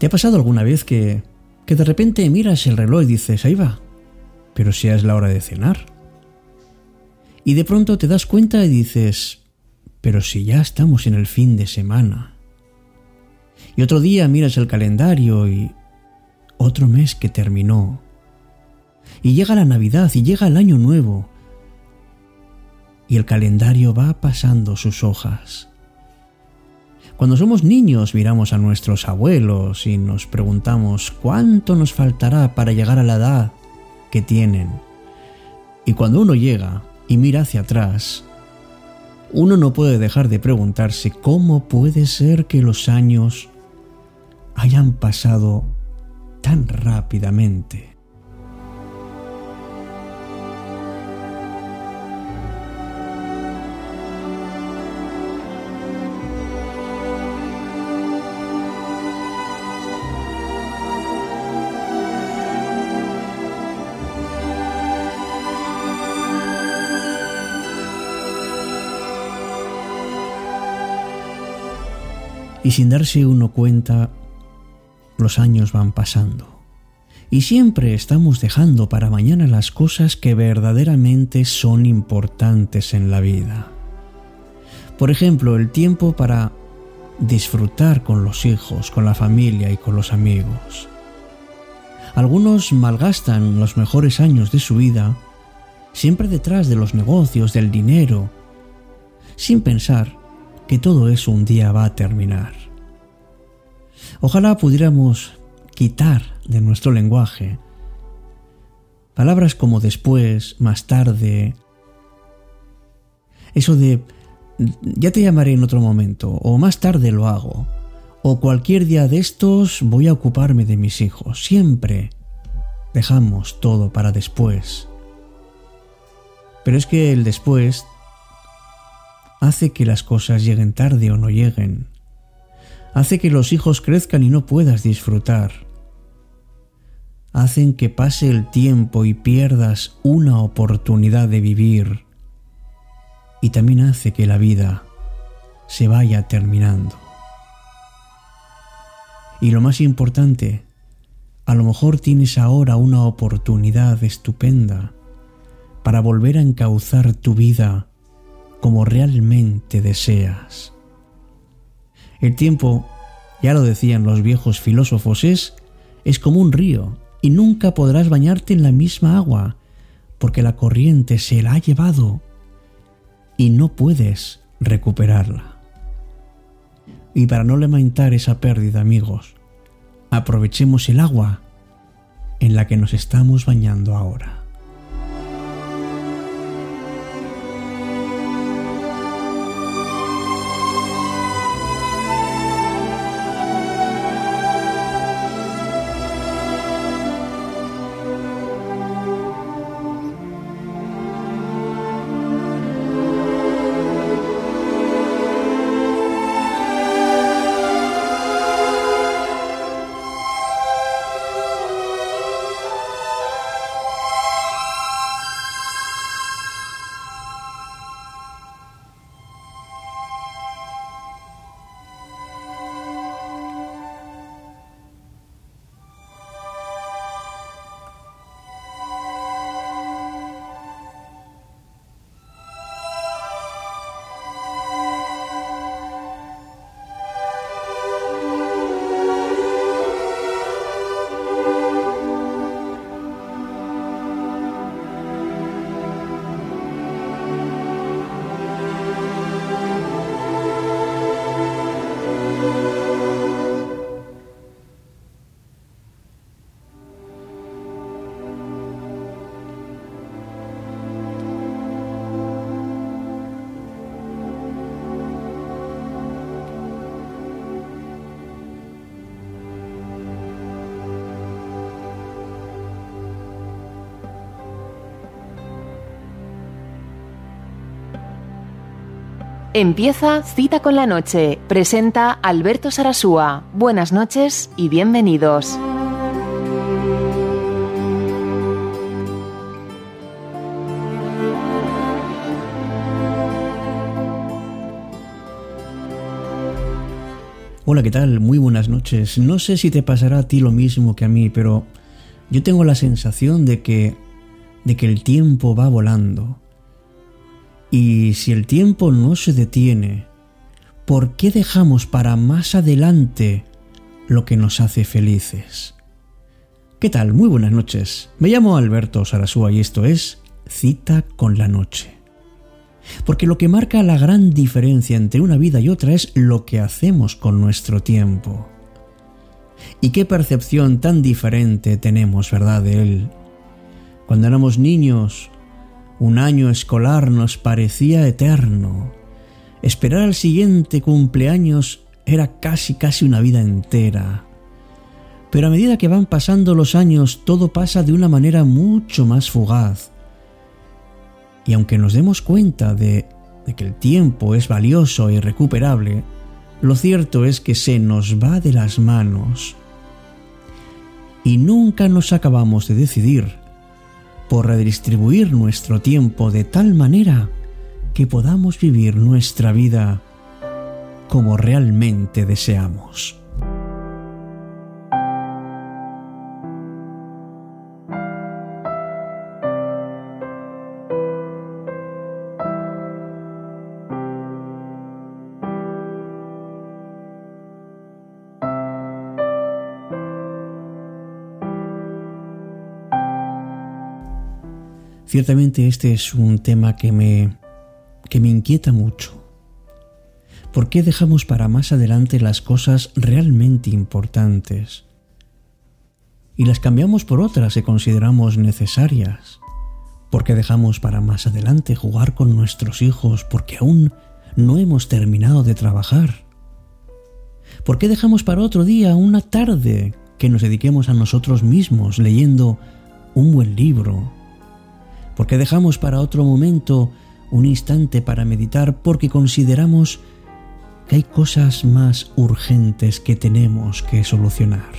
¿Te ha pasado alguna vez que, que de repente miras el reloj y dices, ahí va, pero si es la hora de cenar? Y de pronto te das cuenta y dices, pero si ya estamos en el fin de semana. Y otro día miras el calendario y otro mes que terminó. Y llega la Navidad y llega el Año Nuevo. Y el calendario va pasando sus hojas. Cuando somos niños miramos a nuestros abuelos y nos preguntamos cuánto nos faltará para llegar a la edad que tienen. Y cuando uno llega y mira hacia atrás, uno no puede dejar de preguntarse cómo puede ser que los años hayan pasado tan rápidamente. Y sin darse uno cuenta, los años van pasando. Y siempre estamos dejando para mañana las cosas que verdaderamente son importantes en la vida. Por ejemplo, el tiempo para disfrutar con los hijos, con la familia y con los amigos. Algunos malgastan los mejores años de su vida siempre detrás de los negocios, del dinero, sin pensar que todo eso un día va a terminar. Ojalá pudiéramos quitar de nuestro lenguaje palabras como después, más tarde, eso de ya te llamaré en otro momento, o más tarde lo hago, o cualquier día de estos voy a ocuparme de mis hijos. Siempre dejamos todo para después. Pero es que el después hace que las cosas lleguen tarde o no lleguen. Hace que los hijos crezcan y no puedas disfrutar. Hacen que pase el tiempo y pierdas una oportunidad de vivir. Y también hace que la vida se vaya terminando. Y lo más importante, a lo mejor tienes ahora una oportunidad estupenda para volver a encauzar tu vida como realmente deseas. El tiempo, ya lo decían los viejos filósofos, es, es como un río y nunca podrás bañarte en la misma agua porque la corriente se la ha llevado y no puedes recuperarla. Y para no lamentar esa pérdida, amigos, aprovechemos el agua en la que nos estamos bañando ahora. Empieza Cita con la Noche. Presenta Alberto Sarasúa. Buenas noches y bienvenidos. Hola, ¿qué tal? Muy buenas noches. No sé si te pasará a ti lo mismo que a mí, pero yo tengo la sensación de que de que el tiempo va volando. Y si el tiempo no se detiene, ¿por qué dejamos para más adelante lo que nos hace felices? ¿Qué tal? Muy buenas noches. Me llamo Alberto Sarasúa y esto es Cita con la Noche. Porque lo que marca la gran diferencia entre una vida y otra es lo que hacemos con nuestro tiempo. Y qué percepción tan diferente tenemos, ¿verdad?, de él. Cuando éramos niños, un año escolar nos parecía eterno. Esperar al siguiente cumpleaños era casi casi una vida entera. Pero a medida que van pasando los años, todo pasa de una manera mucho más fugaz. Y aunque nos demos cuenta de, que el tiempo es valioso e irrecuperable, lo cierto es que se nos va de las manos. Y nunca nos acabamos de decidir por redistribuir nuestro tiempo de tal manera que podamos vivir nuestra vida como realmente deseamos. Ciertamente este es un tema que me, que me inquieta mucho. ¿Por qué dejamos para más adelante las cosas realmente importantes? Y las cambiamos por otras que consideramos necesarias. ¿Por qué dejamos para más adelante jugar con nuestros hijos porque aún no hemos terminado de trabajar? ¿Por qué dejamos para otro día una tarde que nos dediquemos a nosotros mismos leyendo un buen libro, porque dejamos para otro momento un instante para meditar porque consideramos que hay cosas más urgentes que tenemos que solucionar.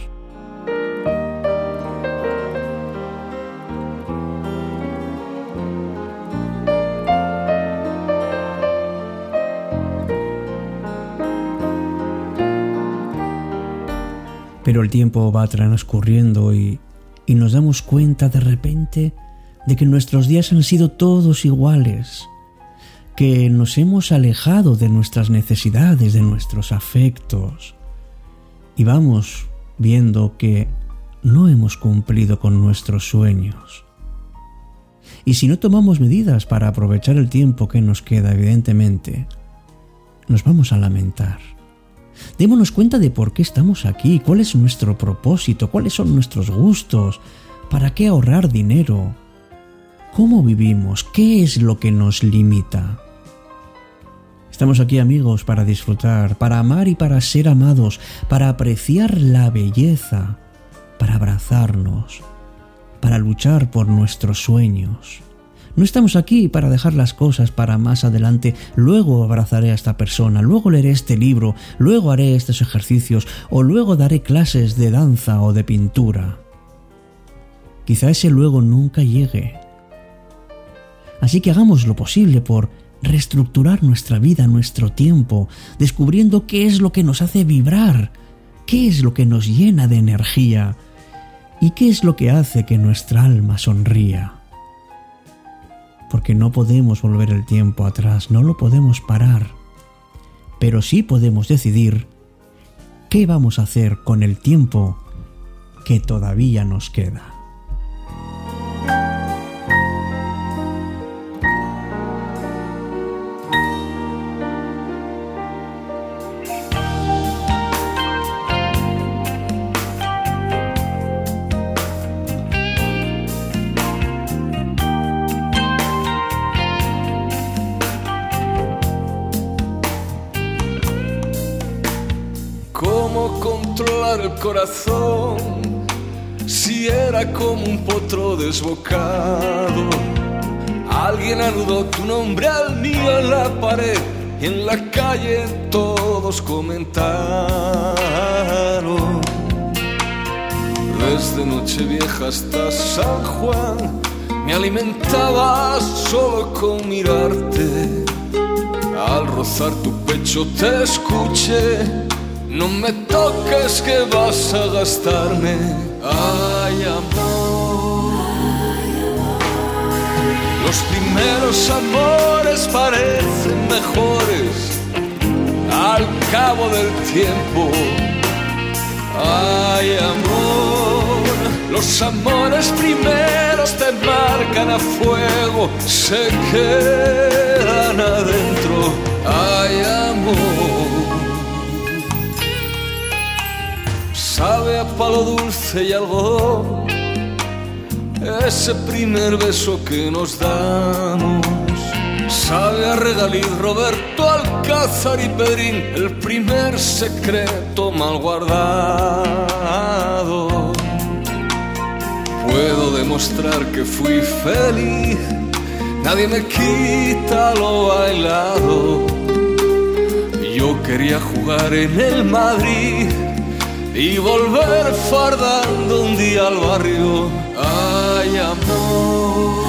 Pero el tiempo va transcurriendo y, y nos damos cuenta de repente de que nuestros días han sido todos iguales, que nos hemos alejado de nuestras necesidades, de nuestros afectos, y vamos viendo que no hemos cumplido con nuestros sueños. Y si no tomamos medidas para aprovechar el tiempo que nos queda, evidentemente, nos vamos a lamentar. Démonos cuenta de por qué estamos aquí, cuál es nuestro propósito, cuáles son nuestros gustos, para qué ahorrar dinero, ¿Cómo vivimos? ¿Qué es lo que nos limita? Estamos aquí amigos para disfrutar, para amar y para ser amados, para apreciar la belleza, para abrazarnos, para luchar por nuestros sueños. No estamos aquí para dejar las cosas para más adelante, luego abrazaré a esta persona, luego leeré este libro, luego haré estos ejercicios o luego daré clases de danza o de pintura. Quizá ese luego nunca llegue, Así que hagamos lo posible por reestructurar nuestra vida, nuestro tiempo, descubriendo qué es lo que nos hace vibrar, qué es lo que nos llena de energía y qué es lo que hace que nuestra alma sonría. Porque no podemos volver el tiempo atrás, no lo podemos parar, pero sí podemos decidir qué vamos a hacer con el tiempo que todavía nos queda. Si era como un potro desbocado. Alguien anudó tu nombre al mío en la pared y en la calle todos comentaron. Desde Nochevieja hasta San Juan me alimentabas solo con mirarte. Al rozar tu pecho te escuché No me toques que vas a gastarme. Ay, amor. Los primeros amores parecen mejores al cabo del tiempo. Ay, amor. Los amores primeros te marcan a fuego, se quedan adentro. Ay, amor. Sabe a palo dulce y algodón ese primer beso que nos damos. Sabe a regalí Roberto Alcázar y Pedrín, el primer secreto mal guardado. Puedo demostrar que fui feliz, nadie me quita lo bailado. Yo quería jugar en el Madrid y volver fardando un día al barrio. Ay, amor.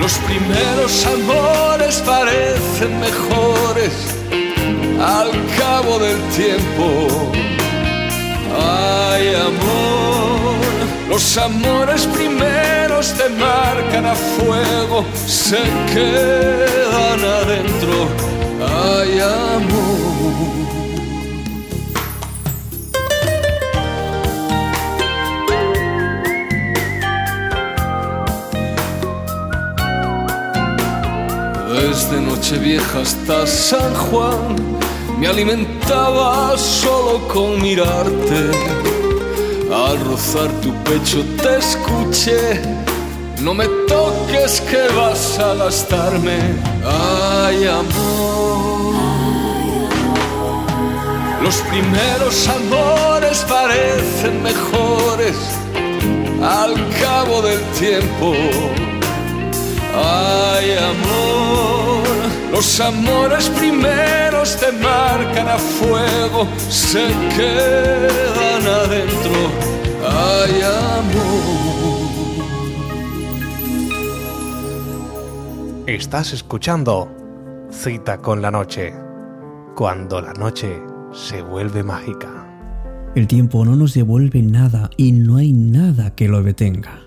Los primeros amores parecen mejores al cabo del tiempo. Ay, amor. Los amores primeros te marcan a fuego, se quedan adentro. Ay, Nochevieja hasta San Juan me alimentaba solo con mirarte. Al rozar tu pecho te escuché. No me toques que vas a gastarme. Ay, amor. Los primeros amores parecen mejores al cabo del tiempo. Ay, amor, los amores primeros te marcan a fuego, se quedan adentro. Ay, amor. Estás escuchando Cita con la Noche, cuando la noche se vuelve mágica. El tiempo no nos devuelve nada y no hay nada que lo detenga.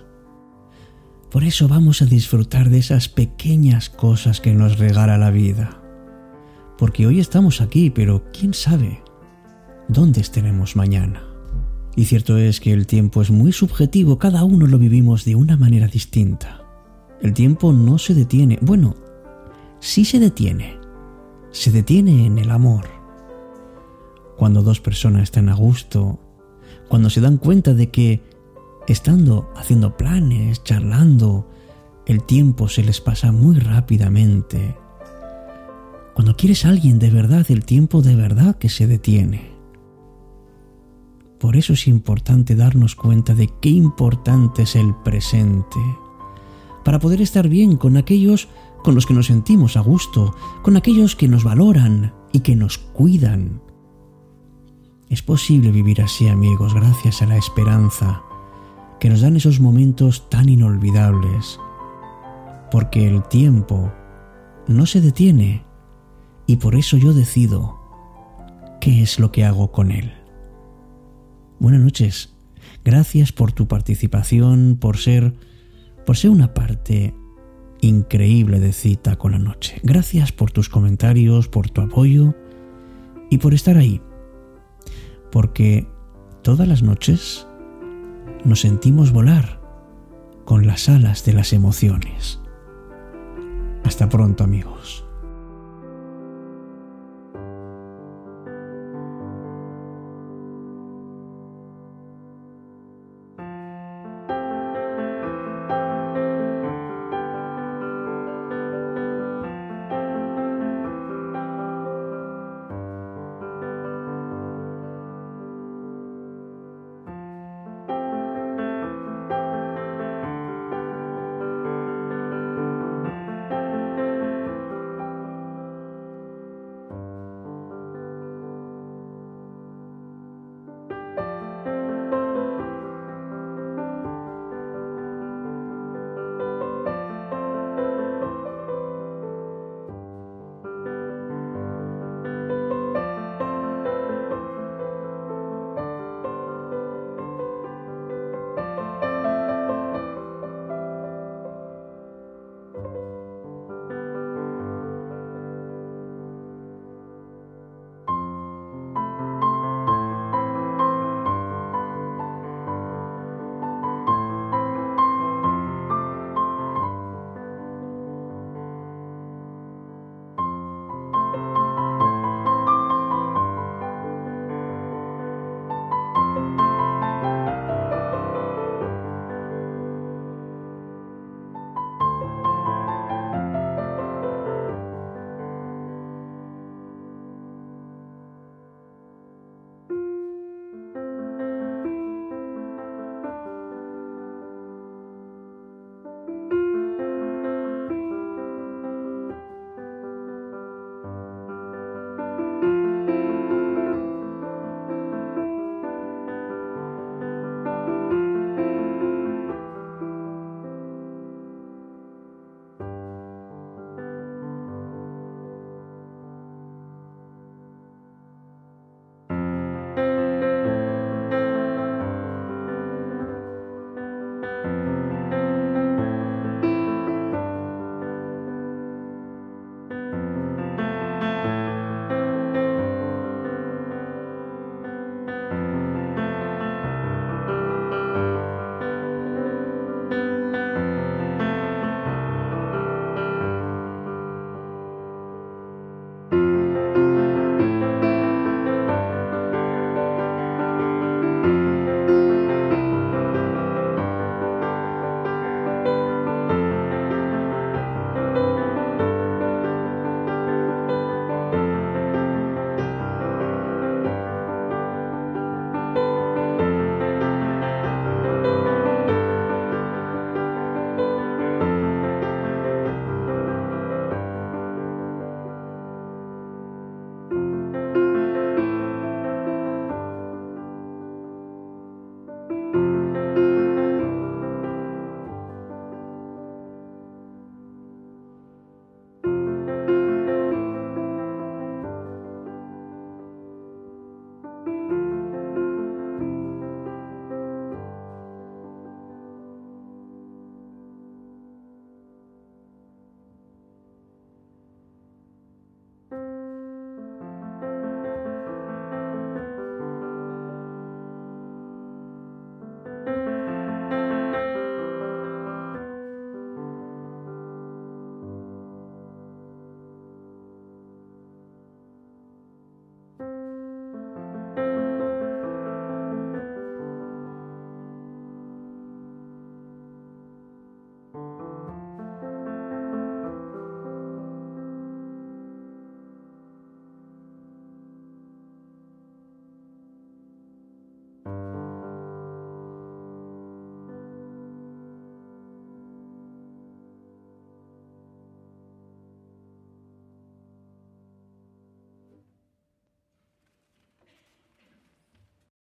Por eso vamos a disfrutar de esas pequeñas cosas que nos regala la vida. Porque hoy estamos aquí, pero quién sabe dónde estaremos mañana. Y cierto es que el tiempo es muy subjetivo, cada uno lo vivimos de una manera distinta. El tiempo no se detiene, bueno, sí se detiene. Se detiene en el amor. Cuando dos personas están a gusto, cuando se dan cuenta de que estando haciendo planes, charlando, el tiempo se les pasa muy rápidamente. Cuando quieres a alguien de verdad, el tiempo de verdad que se detiene. Por eso es importante darnos cuenta de qué importante es el presente, para poder estar bien con aquellos con los que nos sentimos a gusto, con aquellos que nos valoran y que nos cuidan. Es posible vivir así, amigos, gracias a la esperanza, que nos dan esos momentos tan inolvidables, porque el tiempo no se detiene y por eso yo decido qué es lo que hago con él. Buenas noches, gracias por tu participación, por ser, por ser una parte increíble de cita con la noche. Gracias por tus comentarios, por tu apoyo y por estar ahí, porque todas las noches nos sentimos volar con las alas de las emociones. Hasta pronto amigos.